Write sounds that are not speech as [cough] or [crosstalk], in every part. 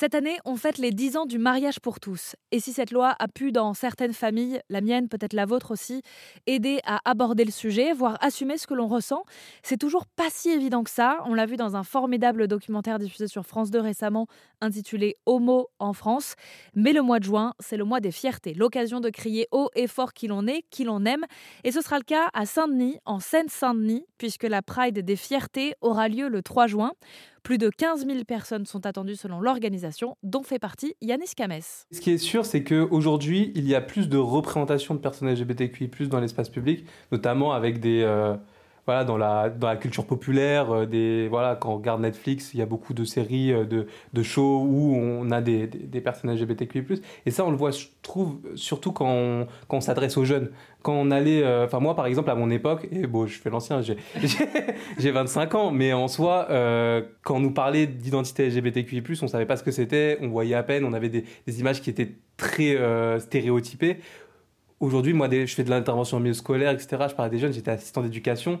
Cette année, on fête les 10 ans du mariage pour tous. Et si cette loi a pu, dans certaines familles, la mienne, peut-être la vôtre aussi, aider à aborder le sujet, voire assumer ce que l'on ressent, c'est toujours pas si évident que ça. On l'a vu dans un formidable documentaire diffusé sur France 2 récemment, intitulé Homo en France. Mais le mois de juin, c'est le mois des fiertés, l'occasion de crier haut et fort qui l'on est, qui l'on aime. Et ce sera le cas à Saint-Denis, en Seine-Saint-Denis, puisque la Pride des fiertés aura lieu le 3 juin. Plus de 15 000 personnes sont attendues selon l'organisation, dont fait partie Yanis Kames. Ce qui est sûr, c'est qu'aujourd'hui, il y a plus de représentation de personnes LGBTQI, dans l'espace public, notamment avec des. Euh, voilà, dans la, dans la culture populaire, euh, des, voilà, quand on regarde Netflix, il y a beaucoup de séries, euh, de, de shows où on a des, des, des personnes LGBTQI+. Et ça, on le voit, je trouve, surtout quand on, quand on s'adresse aux jeunes. Quand on allait... Euh, enfin, moi, par exemple, à mon époque, et bon, je fais l'ancien, j'ai, [laughs] j'ai 25 ans, mais en soi, quand on nous parlait d'identité LGBTQI+, on savait pas ce que c'était, on voyait à peine, on avait des, des images qui étaient très stéréotypées. Aujourd'hui, moi, je fais de l'intervention en milieu scolaire, etc. Je parle à des jeunes, j'étais assistant d'éducation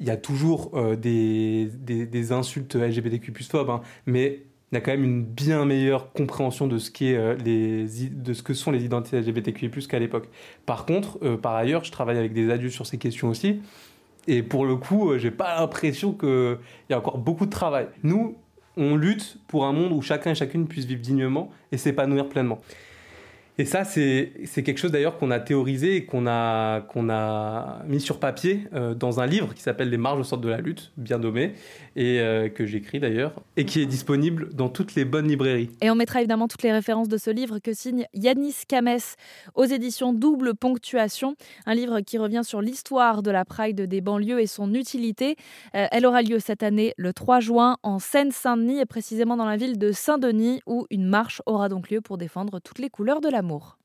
il y a toujours euh, des, des, insultes LGBTQ plus hein, mais il y a quand même une bien meilleure compréhension de ce, qui est, euh, les, de ce que sont les identités LGBTQI plus qu'à l'époque. Par contre, euh, par ailleurs, je travaille avec des adultes sur ces questions aussi, et pour le coup, j'ai pas l'impression qu'il y a encore beaucoup de travail. Nous, on lutte pour un monde où chacun et chacune puisse vivre dignement et s'épanouir pleinement. Et ça, c'est quelque chose d'ailleurs qu'on a théorisé et qu'on a, mis sur papier euh, dans un livre qui s'appelle Les marges au centre de la lutte, bien nommé, et euh, que j'écris d'ailleurs, et qui est disponible dans toutes les bonnes librairies. Et on mettra évidemment toutes les références de ce livre que signe Yanis Kames aux éditions Double Ponctuation, un livre qui revient sur l'histoire de la Pride des banlieues et son utilité. Euh, elle aura lieu cette année le 3 juin en Seine-Saint-Denis et précisément dans la ville de Saint-Denis où une marche aura donc lieu pour défendre toutes les couleurs de l'amour amour.